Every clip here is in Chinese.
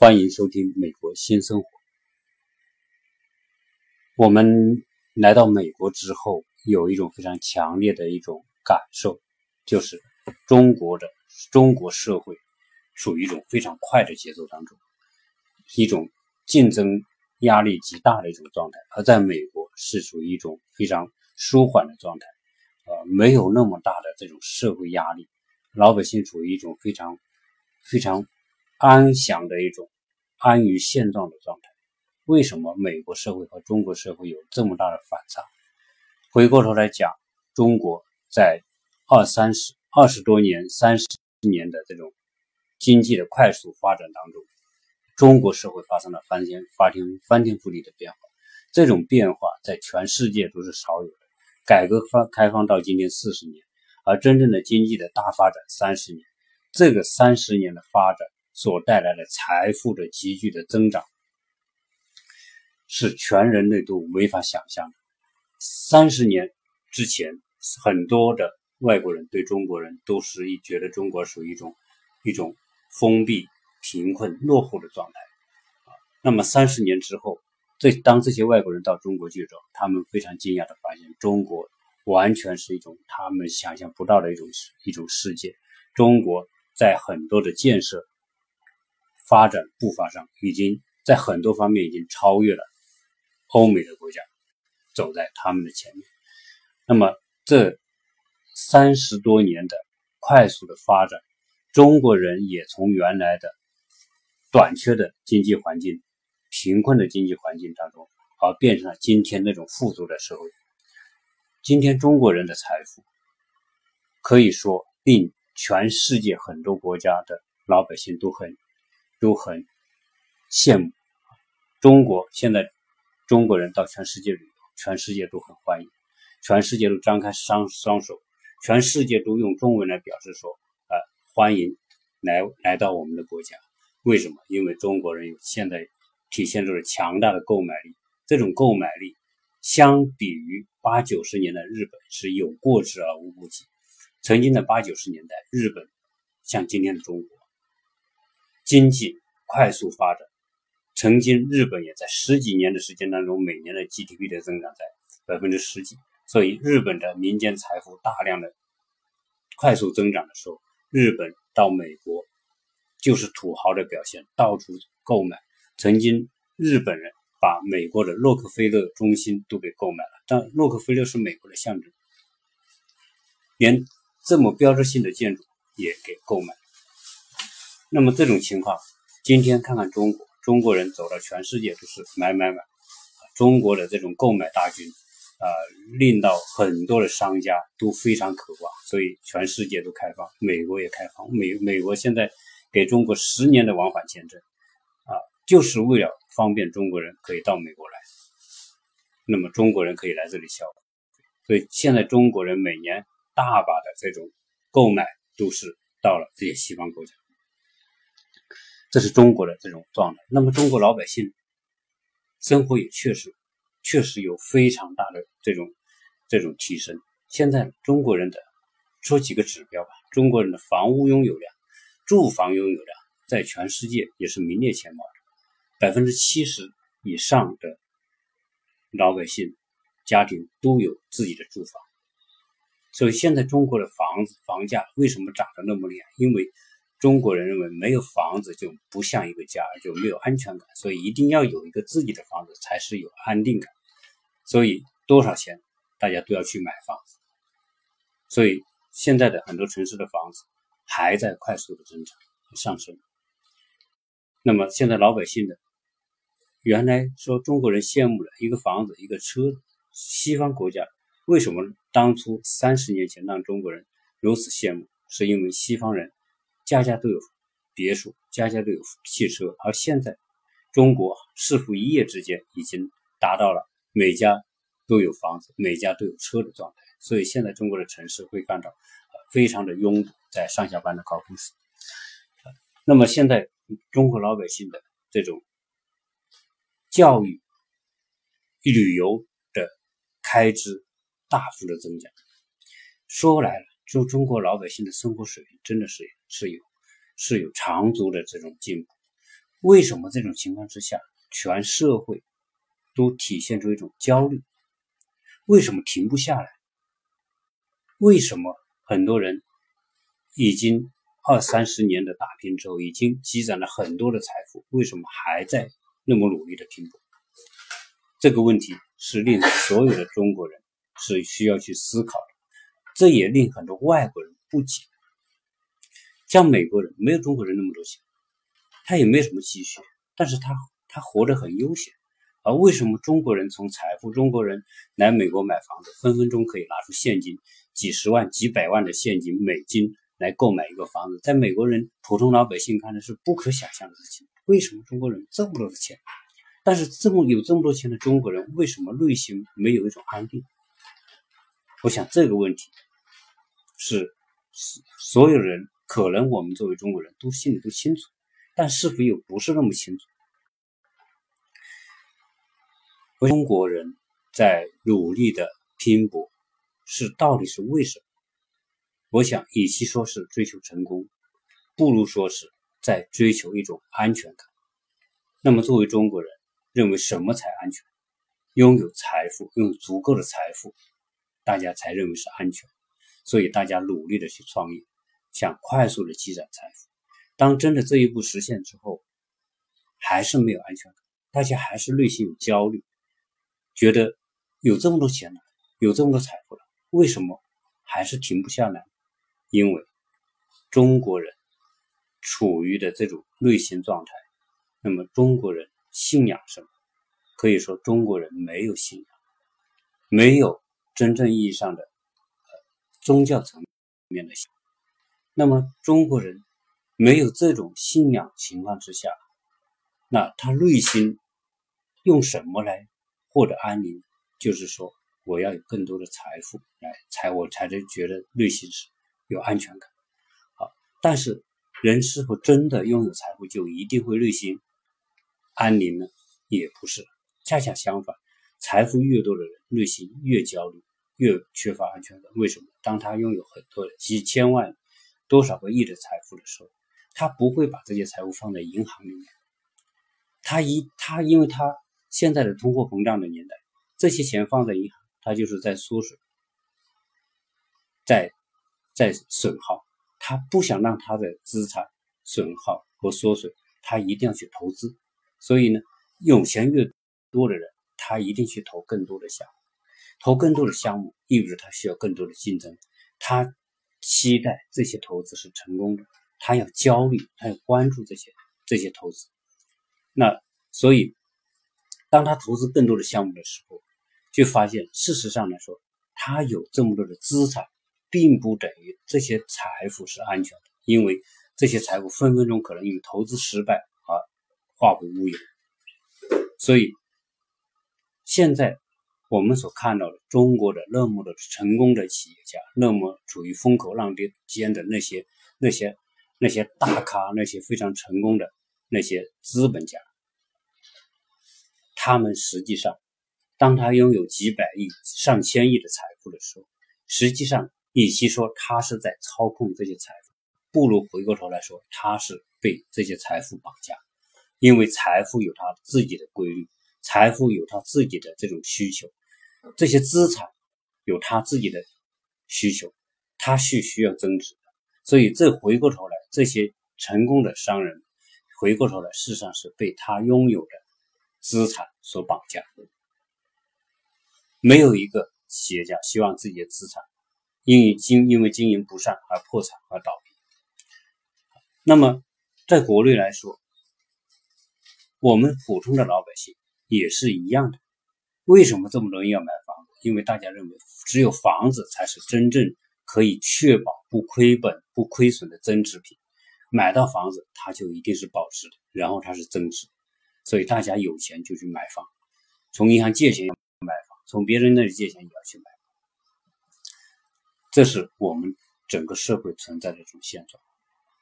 欢迎收听《美国新生活》。我们来到美国之后，有一种非常强烈的一种感受，就是中国的中国社会处于一种非常快的节奏当中，一种竞争压力极大的一种状态；而在美国是属于一种非常舒缓的状态，呃，没有那么大的这种社会压力，老百姓处于一种非常非常。安详的一种安于现状的状态。为什么美国社会和中国社会有这么大的反差？回过头来讲，中国在二三十二十多年、三十年的这种经济的快速发展当中，中国社会发生了翻天翻天翻天覆地的变化。这种变化在全世界都是少有的。改革发开放到今天四十年，而真正的经济的大发展三十年，这个三十年的发展。所带来的财富的急剧的增长，是全人类都没法想象的。三十年之前，很多的外国人对中国人都是一觉得中国属于一种一种封闭、贫困、落后的状态。那么三十年之后，这当这些外国人到中国去之后，他们非常惊讶的发现，中国完全是一种他们想象不到的一种一种世界。中国在很多的建设。发展步伐上，已经在很多方面已经超越了欧美的国家，走在他们的前面。那么这三十多年的快速的发展，中国人也从原来的短缺的经济环境、贫困的经济环境当中，而变成了今天那种富足的社会。今天中国人的财富，可以说令全世界很多国家的老百姓都很。都很羡慕中国。现在中国人到全世界旅游，全世界都很欢迎，全世界都张开双双手，全世界都用中文来表示说：“呃，欢迎来来到我们的国家。”为什么？因为中国人有现在体现出了强大的购买力。这种购买力相比于八九十年代日本是有过之而无不及。曾经的八九十年代，日本像今天的中国。经济快速发展，曾经日本也在十几年的时间当中，每年的 GDP 的增长在百分之十几，所以日本的民间财富大量的快速增长的时候，日本到美国就是土豪的表现，到处购买。曾经日本人把美国的洛克菲勒中心都给购买了，但洛克菲勒是美国的象征，连这么标志性的建筑也给购买。那么这种情况，今天看看中国，中国人走到全世界都是买买买，中国的这种购买大军，啊，令到很多的商家都非常渴望，所以全世界都开放，美国也开放，美美国现在给中国十年的往返签证，啊，就是为了方便中国人可以到美国来，那么中国人可以来这里消费，所以现在中国人每年大把的这种购买都是到了这些西方国家。这是中国的这种状态，那么中国老百姓生活也确实确实有非常大的这种这种提升。现在中国人的说几个指标吧，中国人的房屋拥有量、住房拥有量在全世界也是名列前茅的，百分之七十以上的老百姓家庭都有自己的住房。所以现在中国的房子房价为什么涨得那么厉害？因为中国人认为没有房子就不像一个家，就没有安全感，所以一定要有一个自己的房子才是有安定感。所以多少钱大家都要去买房子。所以现在的很多城市的房子还在快速的增长上升。那么现在老百姓的原来说中国人羡慕的一个房子一个车，西方国家为什么当初三十年前让中国人如此羡慕？是因为西方人。家家都有别墅，家家都有汽车，而现在中国似乎一夜之间已经达到了每家都有房子、每家都有车的状态。所以现在中国的城市会看到非常的拥堵，在上下班的高峰时。那么现在中国老百姓的这种教育、旅游的开支大幅的增加，说来。就中国老百姓的生活水平真的是是有是有长足的这种进步，为什么这种情况之下，全社会都体现出一种焦虑？为什么停不下来？为什么很多人已经二三十年的打拼之后，已经积攒了很多的财富，为什么还在那么努力的拼搏？这个问题是令所有的中国人是需要去思考，这也令很多外国人不解。像美国人没有中国人那么多钱，他也没有什么积蓄，但是他他活得很悠闲。而为什么中国人从财富，中国人来美国买房子，分分钟可以拿出现金？几十万、几百万的现金美金来购买一个房子，在美国人普通老百姓看来是不可想象的事情。为什么中国人这么多的钱？但是这么有这么多钱的中国人，为什么内心没有一种安定？我想这个问题是所有人可能我们作为中国人都心里都清楚，但是否又不是那么清楚？中国人在努力的拼搏。是到底是为什么？我想，与其说是追求成功，不如说是在追求一种安全感。那么，作为中国人，认为什么才安全？拥有财富，拥有足够的财富，大家才认为是安全。所以，大家努力的去创业，想快速的积攒财富。当真的这一步实现之后，还是没有安全感，大家还是内心有焦虑，觉得有这么多钱了，有这么多财富了。为什么还是停不下来？因为中国人处于的这种内心状态。那么中国人信仰什么？可以说中国人没有信仰，没有真正意义上的宗教层面的。那么中国人没有这种信仰情况之下，那他内心用什么来获得安宁？就是说。我要有更多的财富来，才我才能觉得内心是有安全感。好，但是人是否真的拥有财富就一定会内心安宁呢？也不是，恰恰相反，财富越多的人内心越焦虑，越缺乏安全感。为什么？当他拥有很多的几千万、多少个亿的财富的时候，他不会把这些财富放在银行里面。他一他因为他现在的通货膨胀的年代，这些钱放在银行。他就是在缩水，在在损耗，他不想让他的资产损耗和缩水，他一定要去投资。所以呢，有钱越多的人，他一定去投更多的项目，投更多的项目意味着他需要更多的竞争，他期待这些投资是成功的，他要焦虑，他要关注这些这些投资。那所以，当他投资更多的项目的时候，就发现，事实上来说，他有这么多的资产，并不等于这些财富是安全的，因为这些财富分分钟可能因为投资失败而化为乌有。所以，现在我们所看到的中国的那么多成功的企业家，那么处于风口浪尖间的那些那些那些大咖，那些非常成功的那些资本家，他们实际上。当他拥有几百亿、上千亿的财富的时候，实际上，与其说他是在操控这些财富，不如回过头来说，他是被这些财富绑架。因为财富有他自己的规律，财富有他自己的这种需求，这些资产有他自己的需求，他是需要增值的。所以，这回过头来，这些成功的商人，回过头来，事实上是被他拥有的资产所绑架。没有一个企业家希望自己的资产因为经因为经营不善而破产而倒闭。那么，在国内来说，我们普通的老百姓也是一样的。为什么这么多人要买房子？因为大家认为只有房子才是真正可以确保不亏本、不亏损的增值品。买到房子，它就一定是保值的，然后它是增值。所以大家有钱就去买房，从银行借钱买房。从别人那里借钱也要去买房，这是我们整个社会存在的一种现状，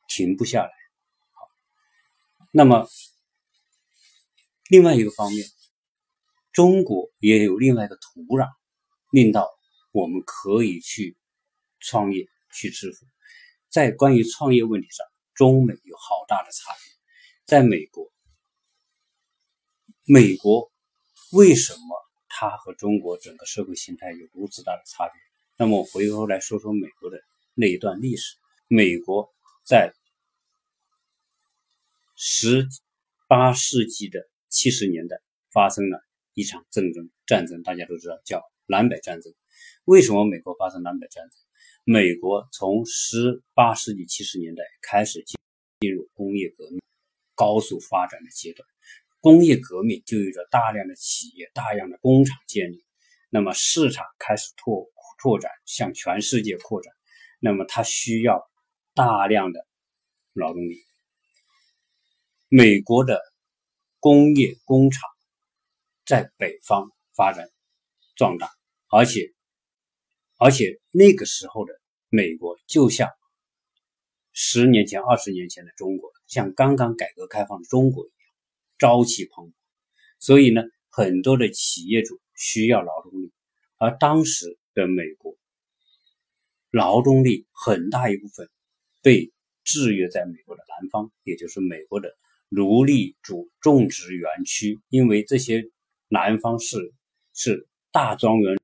停不下来。好，那么另外一个方面，中国也有另外一个土壤，令到我们可以去创业、去致富。在关于创业问题上，中美有好大的差别。在美国，美国为什么它和中国整个社会形态有如此大的差别？那么我回头来说说美国的那一段历史。美国在十八世纪的七十年代发生了一场战争，战争大家都知道叫南北战争。为什么美国发生南北战争？美国从十八世纪七十年代开始进进入工业革命高速发展的阶段，工业革命就有着大量的企业、大量的工厂建立，那么市场开始拓拓展，向全世界扩展，那么它需要大量的劳动力。美国的工业工厂在北方发展壮大，而且而且那个时候的美国就像十年前、二十年前的中国，像刚刚改革开放的中国一样，朝气蓬勃。所以呢，很多的企业主需要劳动力，而当时的美国劳动力很大一部分被制约在美国的南方，也就是美国的。奴隶主种植园区，因为这些南方是是大庄园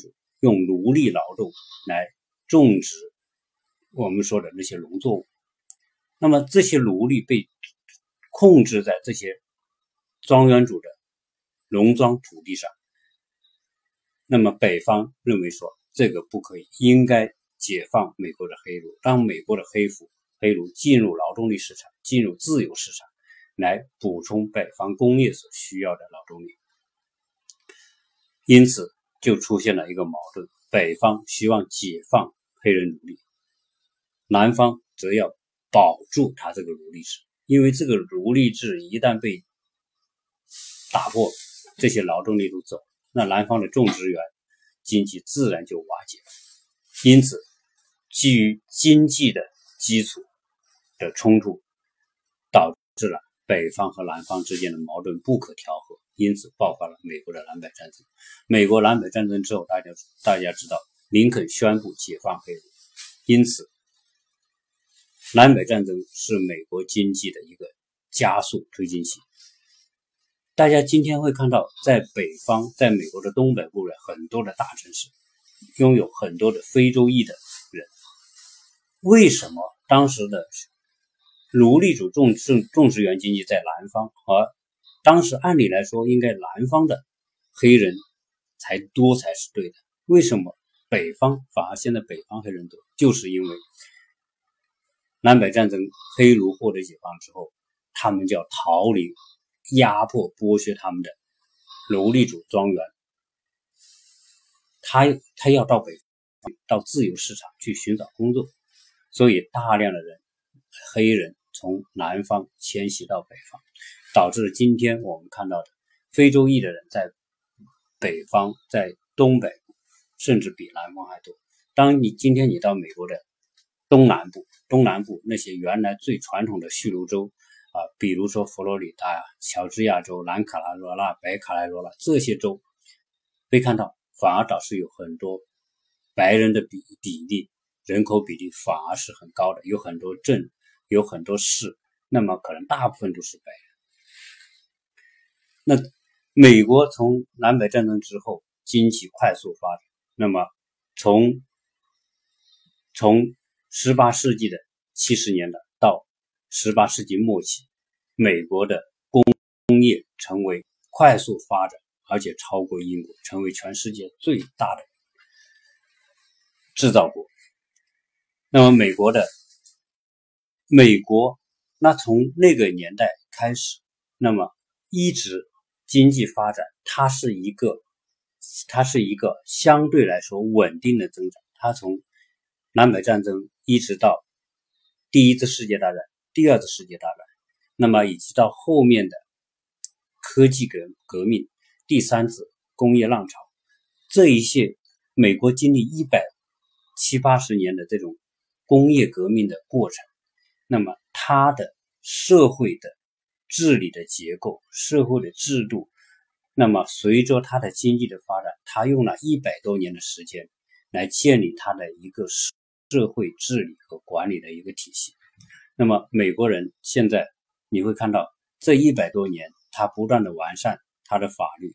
主用奴隶劳动来种植我们说的那些农作物，那么这些奴隶被控制在这些庄园主的农庄土地上，那么北方认为说这个不可以，应该解放美国的黑奴，让美国的黑夫黑奴进入劳动力市场，进入自由市场。来补充北方工业所需要的劳动力，因此就出现了一个矛盾：北方希望解放黑人奴隶，南方则要保住他这个奴隶制，因为这个奴隶制一旦被打破，这些劳动力都走，那南方的种植园经济自然就瓦解了。因此，基于经济的基础的冲突，导致了。北方和南方之间的矛盾不可调和，因此爆发了美国的南北战争。美国南北战争之后，大家大家知道，林肯宣布解放黑奴，因此南北战争是美国经济的一个加速推进器。大家今天会看到，在北方，在美国的东北部的很多的大城市，拥有很多的非洲裔的人。为什么当时的？奴隶主种种种植园经济在南方，而当时按理来说，应该南方的黑人才多才是对的。为什么北方反而现在北方黑人多？就是因为南北战争，黑奴获得解放之后，他们就要逃离压迫剥削他们的奴隶主庄园，他他要到北到自由市场去寻找工作，所以大量的人黑人。从南方迁徙到北方，导致今天我们看到的非洲裔的人在北方，在东北，甚至比南方还多。当你今天你到美国的东南部，东南部那些原来最传统的蓄奴州啊，比如说佛罗里达呀、乔治亚州、南卡拉罗拉、北卡拉罗拉这些州，会看到反而导致有很多白人的比比例，人口比例反而是很高的，有很多镇。有很多市，那么可能大部分都是白人。那美国从南北战争之后经济快速发展，那么从从十八世纪的七十年代到十八世纪末期，美国的工工业成为快速发展，而且超过英国，成为全世界最大的制造国。那么美国的。美国，那从那个年代开始，那么一直经济发展，它是一个，它是一个相对来说稳定的增长。它从南北战争一直到第一次世界大战、第二次世界大战，那么以及到后面的科技革革命、第三次工业浪潮，这一些美国经历一百七八十年的这种工业革命的过程。那么，它的社会的治理的结构、社会的制度，那么随着它的经济的发展，它用了一百多年的时间来建立它的一个社会治理和管理的一个体系。那么，美国人现在你会看到这一百多年，他不断的完善他的法律，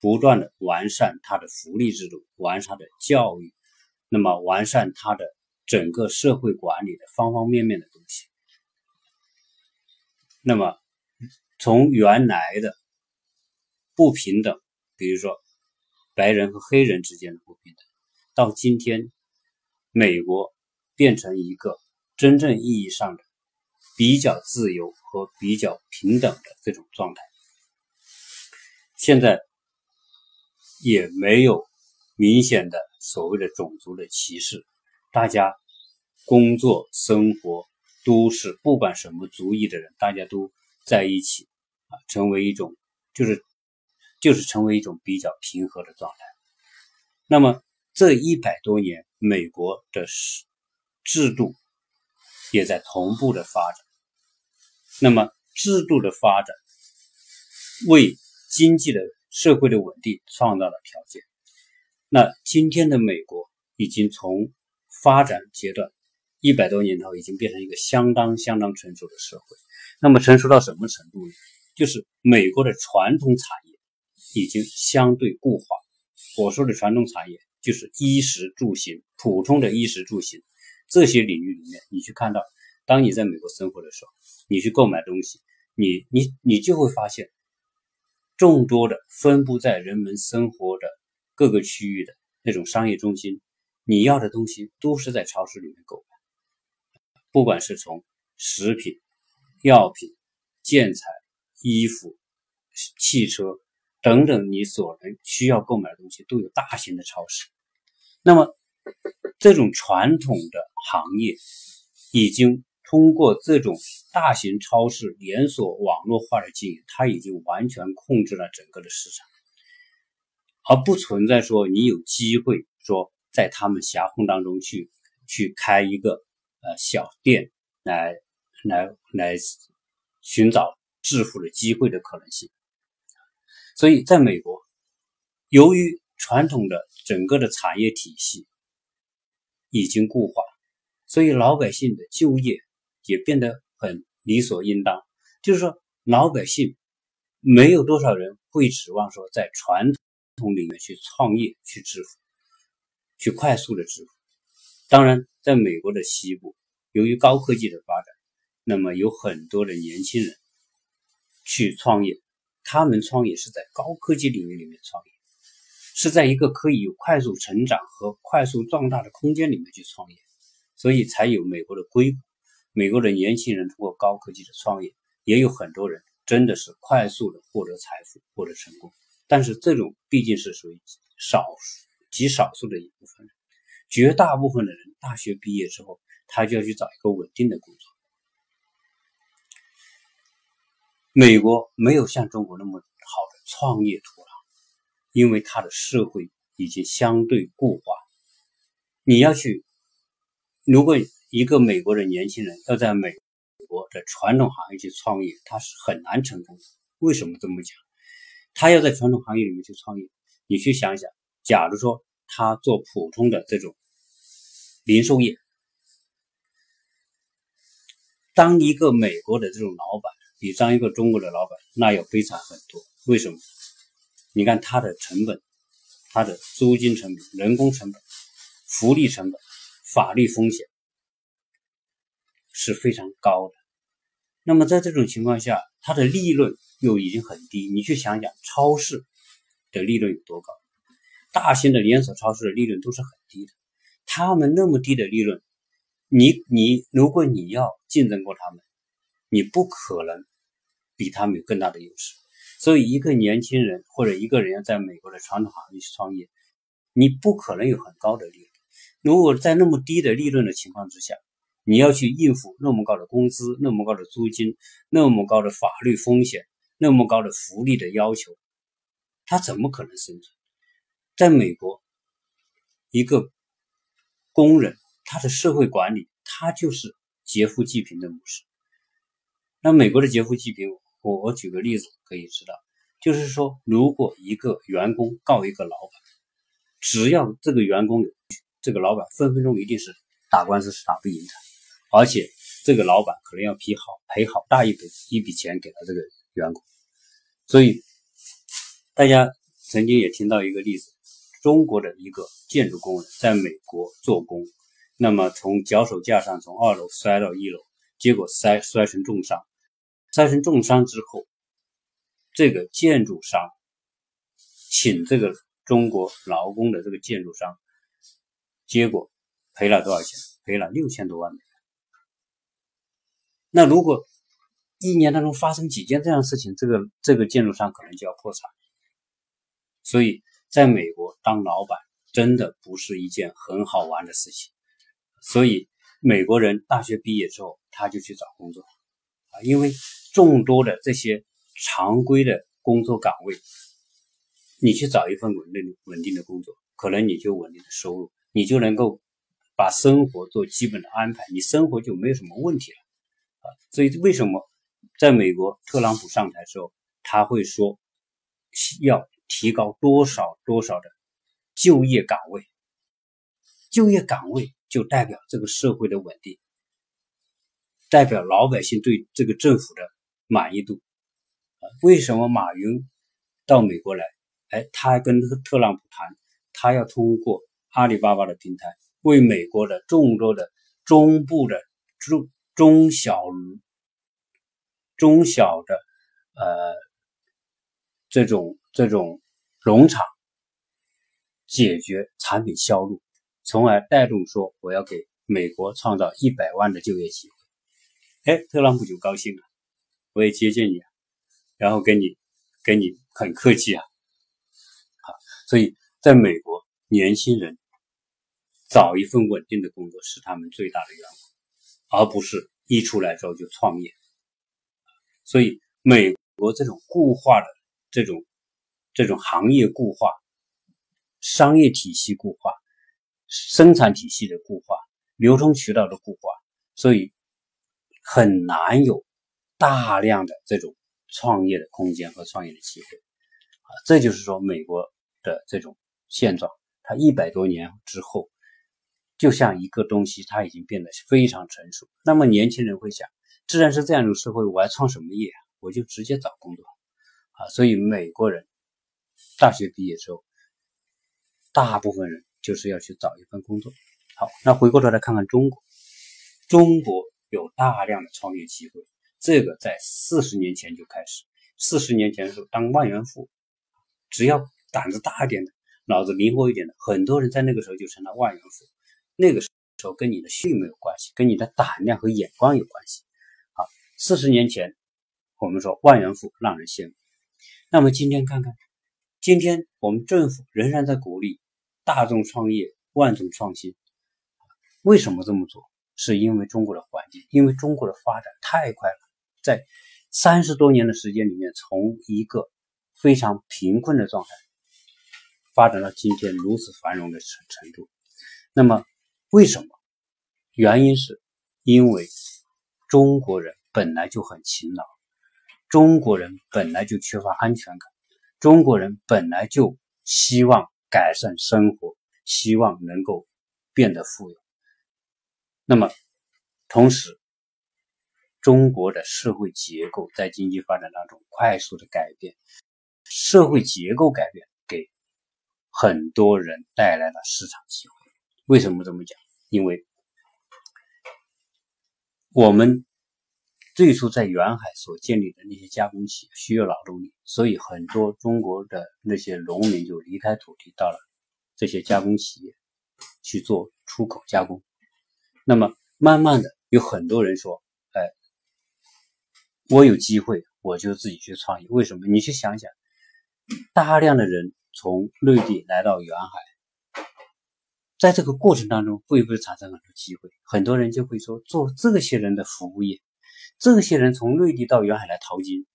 不断的完善他的福利制度，完善他的教育，那么完善他的整个社会管理的方方面面的东西。那么从原来的不平等，比如说白人和黑人之间的不平等，到今天美国变成一个真正意义上的。比较自由和比较平等的这种状态，现在也没有明显的所谓的种族的歧视，大家工作、生活都是不管什么族裔的人，大家都在一起啊，成为一种就是就是成为一种比较平和的状态。那么这一百多年，美国的制度。也在同步的发展。那么，制度的发展为经济的社会的稳定创造了条件。那今天的美国已经从发展阶段一百多年后，已经变成一个相当相当成熟的社会。那么，成熟到什么程度呢？就是美国的传统产业已经相对固化。我说的传统产业，就是衣食住行，普通的衣食住行。这些领域里面，你去看到，当你在美国生活的时候，你去购买东西，你你你就会发现，众多的分布在人们生活的各个区域的那种商业中心，你要的东西都是在超市里面购买，不管是从食品、药品、建材、衣服、汽车等等，你所能需要购买的东西，都有大型的超市。那么，这种传统的行业已经通过这种大型超市连锁网络化的经营，它已经完全控制了整个的市场，而不存在说你有机会说在他们狭缝当中去去开一个呃小店来来来寻找致富的机会的可能性。所以，在美国，由于传统的整个的产业体系。已经固化，所以老百姓的就业也变得很理所应当。就是说，老百姓没有多少人会指望说在传统里面去创业去致富，去快速的致富。当然，在美国的西部，由于高科技的发展，那么有很多的年轻人去创业，他们创业是在高科技领域里面创业。是在一个可以有快速成长和快速壮大的空间里面去创业，所以才有美国的硅谷。美国的年轻人通过高科技的创业，也有很多人真的是快速的获得财富、获得成功。但是这种毕竟是属于少数、极少数的一部分人，绝大部分的人大学毕业之后，他就要去找一个稳定的工作。美国没有像中国那么好的创业土壤。因为他的社会已经相对固化，你要去，如果一个美国的年轻人要在美国的传统行业去创业，他是很难成功的。为什么这么讲？他要在传统行业里面去创业，你去想想，假如说他做普通的这种零售业，当一个美国的这种老板比当一个中国的老板那要悲惨很多。为什么？你看它的成本，它的租金成本、人工成本、福利成本、法律风险是非常高的。那么在这种情况下，它的利润又已经很低。你去想想，超市的利润有多高？大型的连锁超市的利润都是很低的。他们那么低的利润，你你如果你要竞争过他们，你不可能比他们有更大的优势。所以，一个年轻人或者一个人要在美国的传统行业去创业，你不可能有很高的利润。如果在那么低的利润的情况之下，你要去应付那么高的工资、那么高的租金、那么高的法律风险、那么高的福利的要求，他怎么可能生存？在美国，一个工人他的社会管理，他就是劫富济贫的模式。那美国的劫富济贫。我我举个例子可以知道，就是说，如果一个员工告一个老板，只要这个员工有，这个老板分分钟一定是打官司是打不赢的，而且这个老板可能要批好赔好大一笔一笔钱给了这个员工，所以大家曾经也听到一个例子，中国的一个建筑工人在美国做工，那么从脚手架上从二楼摔到一楼，结果摔摔成重伤，造成重伤之后，这个建筑商请这个中国劳工的这个建筑商，结果赔了多少钱？赔了六千多万美元。那如果一年当中发生几件这样的事情，这个这个建筑商可能就要破产。所以，在美国当老板真的不是一件很好玩的事情。所以，美国人大学毕业之后，他就去找工作啊，因为众多的这些常规的工作岗位，你去找一份稳定稳定的工作，可能你就稳定的收入，你就能够把生活做基本的安排，你生活就没有什么问题了啊。所以，为什么？在美国，特朗普上台之后，他会说要提高多少多少的就业岗位，就业岗位就代表这个社会的稳定，代表老百姓对这个政府的满意度。为什么马云到美国来？哎，他还跟特朗普谈，他要通过阿里巴巴的平台，为美国的众多的中部的中中小。中小的呃这种这种农场解决产品销路，从而带动说我要给美国创造一百万的就业机会。哎，特朗普就高兴了，我也接见你，然后跟你跟你很客气啊，好，所以在美国，年轻人找一份稳定的工作是他们最大的愿望，而不是一出来之后就创业。所以，美国这种固化的这种这种行业固化、商业体系固化、生产体系的固化、流通渠道的固化，所以很难有大量的这种创业的空间和创业的机会啊。这就是说，美国的这种现状，它一百多年之后，就像一个东西，它已经变得非常成熟。那么，年轻人会想。既然是这样一种社会，我还创什么业？我就直接找工作啊！所以美国人大学毕业之后，大部分人就是要去找一份工作。好，那回过头来看看中国，中国有大量的创业机会。这个在四十年前就开始。四十年前的时候，当万元户，只要胆子大一点的，脑子灵活一点的，很多人在那个时候就成了万元户。那个时候跟你的运没有关系，跟你的胆量和眼光有关系。啊四十年前，我们说万元户让人羡慕。那么今天看看，今天我们政府仍然在鼓励大众创业、万众创新。为什么这么做？是因为中国的环境，因为中国的发展太快了，在三十多年的时间里面，从一个非常贫困的状态发展到今天如此繁荣的程程度。那么为什么？原因是因为中国人。本来就很勤劳，中国人本来就缺乏安全感，中国人本来就希望改善生活，希望能够变得富有。那么，同时，中国的社会结构在经济发展当中快速的改变，社会结构改变给很多人带来了市场机会。为什么这么讲？因为我们。最初在远海所建立的那些加工企业需要劳动力，所以很多中国的那些农民就离开土地，到了这些加工企业去做出口加工。那么慢慢的，有很多人说：“，我有机会，我就自己去创业。”为什么？你去想想，大量的人从内地来到远海，在这个过程当中，会不会产生很多机会？很多人就会说，做这些人的服务业。这些人从内地到远海来淘金，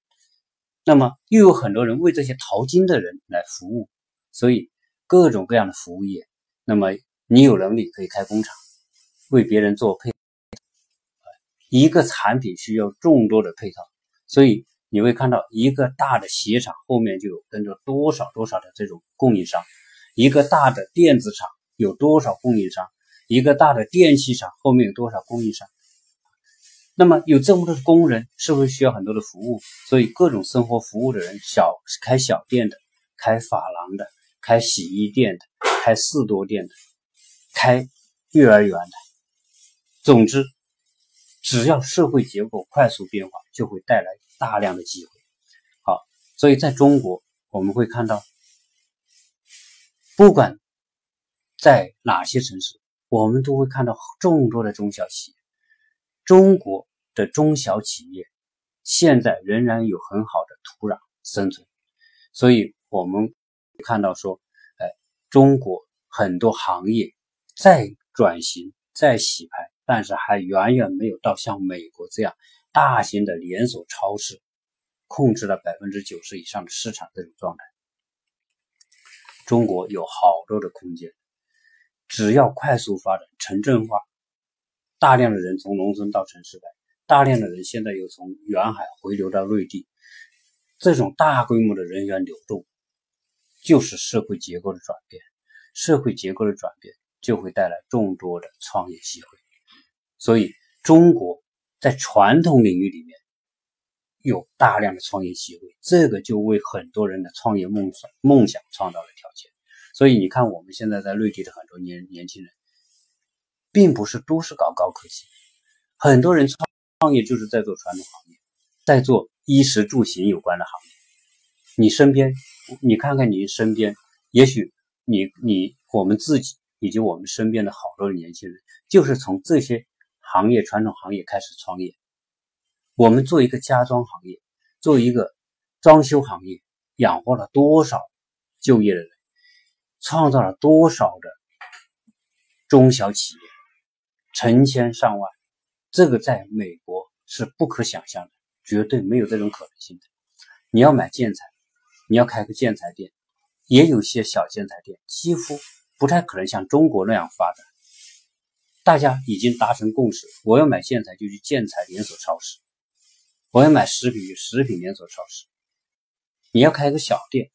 那么又有很多人为这些淘金的人来服务，所以各种各样的服务业。那么你有能力可以开工厂，为别人做配，一个产品需要众多的配套，所以你会看到一个大的鞋厂后面就有跟着多少多少的这种供应商，一个大的电子厂有多少供应商，一个大的电器厂后面有多少供应商。那么有这么多的工人，是不是需要很多的服务？所以各种生活服务的人，小开小店的，开发廊的、开洗衣店的、开士多店的、开幼儿园的。总之，只要社会结构快速变化，就会带来大量的机会。好，所以在中国，我们会看到，不管在哪些城市，我们都会看到众多的中小企业。中国的中小企业现在仍然有很好的土壤生存，所以我们看到说，哎，中国很多行业在转型、在洗牌，但是还远远没有到像美国这样大型的连锁超市控制了百分之九十以上的市场这种状态。中国有好多的空间，只要快速发展、城镇化，大量的人从农村到城市来，大量的人现在又从远海回流到内地，这种大规模的人员流动，就是社会结构的转变。社会结构的转变就会带来众多的创业机会。所以，中国在传统领域里面有大量的创业机会，这个就为很多人的创业梦想梦想创造了条件。所以，你看我们现在在内地的很多年年轻人，并不是都是搞高科技，很多人创创业就是在做传统行业，在做衣食住行有关的行业。你身边，你看看你身边，也许你你我们自己以及我们身边的好多的年轻人，就是从这些。行业传统行业开始创业，我们做一个家装行业，做一个装修行业，养活了多少就业的人，创造了多少的中小企业，成千上万。这个在美国是不可想象的，绝对没有这种可能性的。你要买建材，你要开个建材店，也有些小建材店，几乎不太可能像中国那样发展。大家已经达成共识，我要买建材就去建材连锁超市，我要买食品去食品连锁超市。你要开个小店，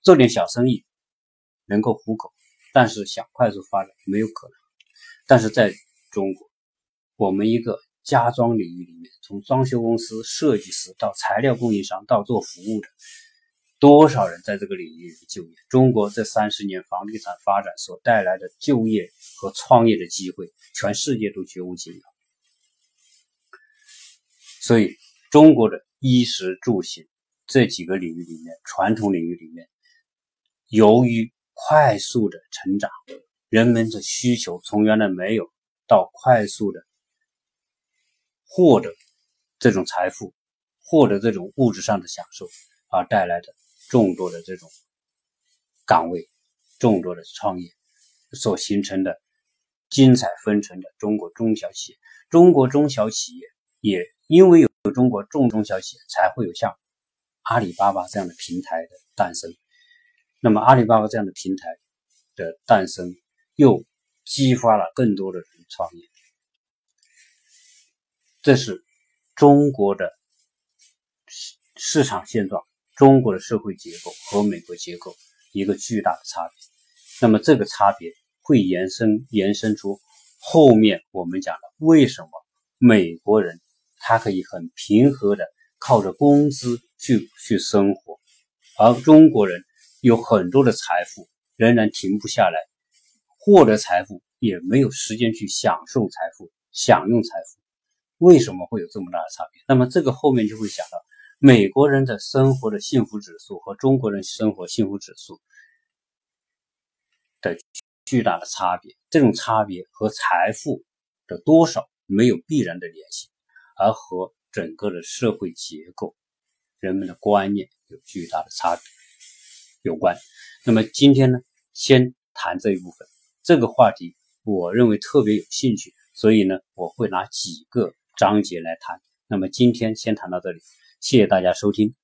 做点小生意，能够糊口，但是想快速发展没有可能。但是在中国，我们一个家装领域里面，从装修公司、设计师到材料供应商到做服务的。多少人在这个领域里就业？中国这三十年房地产发展所带来的就业和创业的机会，全世界都绝无仅有。所以，中国的衣食住行这几个领域里面，传统领域里面，由于快速的成长，人们的需求从原来没有到快速的获得这种财富，获得这种物质上的享受而带来的。众多的这种岗位，众多的创业所形成的精彩纷呈的中国中小企业，中国中小企业也因为有中国众中小企业，才会有像阿里巴巴这样的平台的诞生。那么阿里巴巴这样的平台的诞生，又激发了更多的人创业。这是中国的市市场现状。中国的社会结构和美国结构一个巨大的差别，那么这个差别会延伸延伸出后面我们讲的为什么美国人他可以很平和的靠着工资去去生活，而中国人有很多的财富仍然停不下来，获得财富也没有时间去享受财富、享用财富，为什么会有这么大的差别？那么这个后面就会想到。美国人的生活的幸福指数和中国人生活幸福指数的巨大的差别，这种差别和财富的多少没有必然的联系，而和整个的社会结构、人们的观念有巨大的差别有关。那么今天呢，先谈这一部分，这个话题我认为特别有兴趣，所以呢，我会拿几个章节来谈。那么今天先谈到这里。谢谢大家收听。